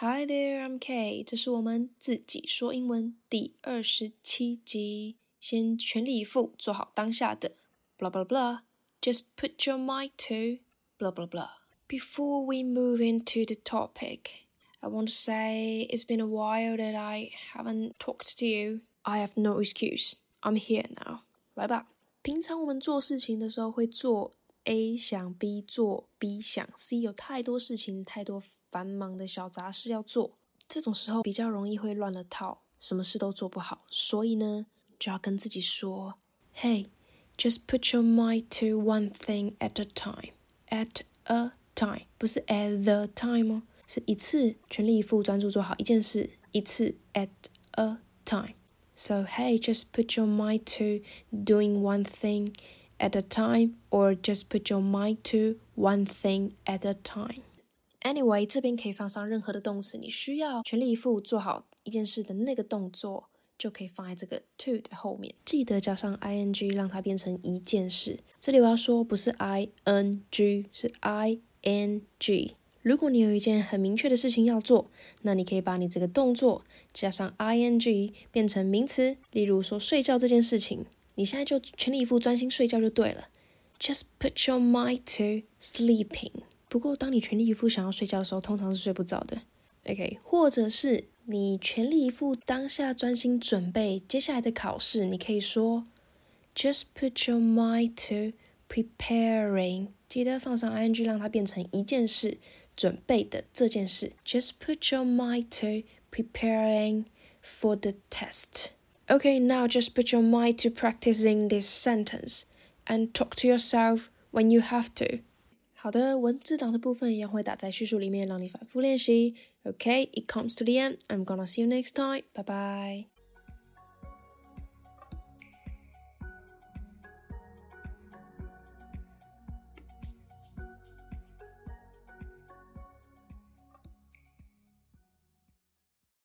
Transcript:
Hi there, I'm Kay。这是我们自己说英文第二十七集。先全力以赴做好当下的，blah blah blah。Just put your mind to blah blah blah. Before we move into the topic, I want to say it's been a while that I haven't talked to you. I have no excuse. I'm here now. 来吧。平常我们做事情的时候会做 A 想 B，做 B 想 C，有太多事情，太多。繁忙的小杂事要做，这种时候比较容易会乱了套，什么事都做不好。所以呢，就要跟自己说：“Hey, just put your mind to one thing at a time. At a time，不是 at the time 哦，是一次全力以赴专注做好一件事，一次 at a time. So hey, just put your mind to doing one thing at a time, or just put your mind to one thing at a time.” Anyway，这边可以放上任何的动词，你需要全力以赴做好一件事的那个动作，就可以放在这个 to 的后面。记得加上 ing，让它变成一件事。这里我要说，不是 ing，是 ing。如果你有一件很明确的事情要做，那你可以把你这个动作加上 ing 变成名词。例如说睡觉这件事情，你现在就全力以赴专心睡觉就对了。Just put your mind to sleeping。不过，当你全力以赴想要睡觉的时候，通常是睡不着的。OK，或者是你全力以赴当下专心准备接下来的考试，你可以说，Just put your mind to preparing。记得放上 ing，让它变成一件事，准备的这件事。Just put your mind to preparing for the test. Okay, now just put your mind to practicing this sentence and talk to yourself when you have to. 好的，文字档的部分一样会打在叙述里面，让你反复练习。Okay, it comes to the end. I'm gonna see you next time. Bye bye.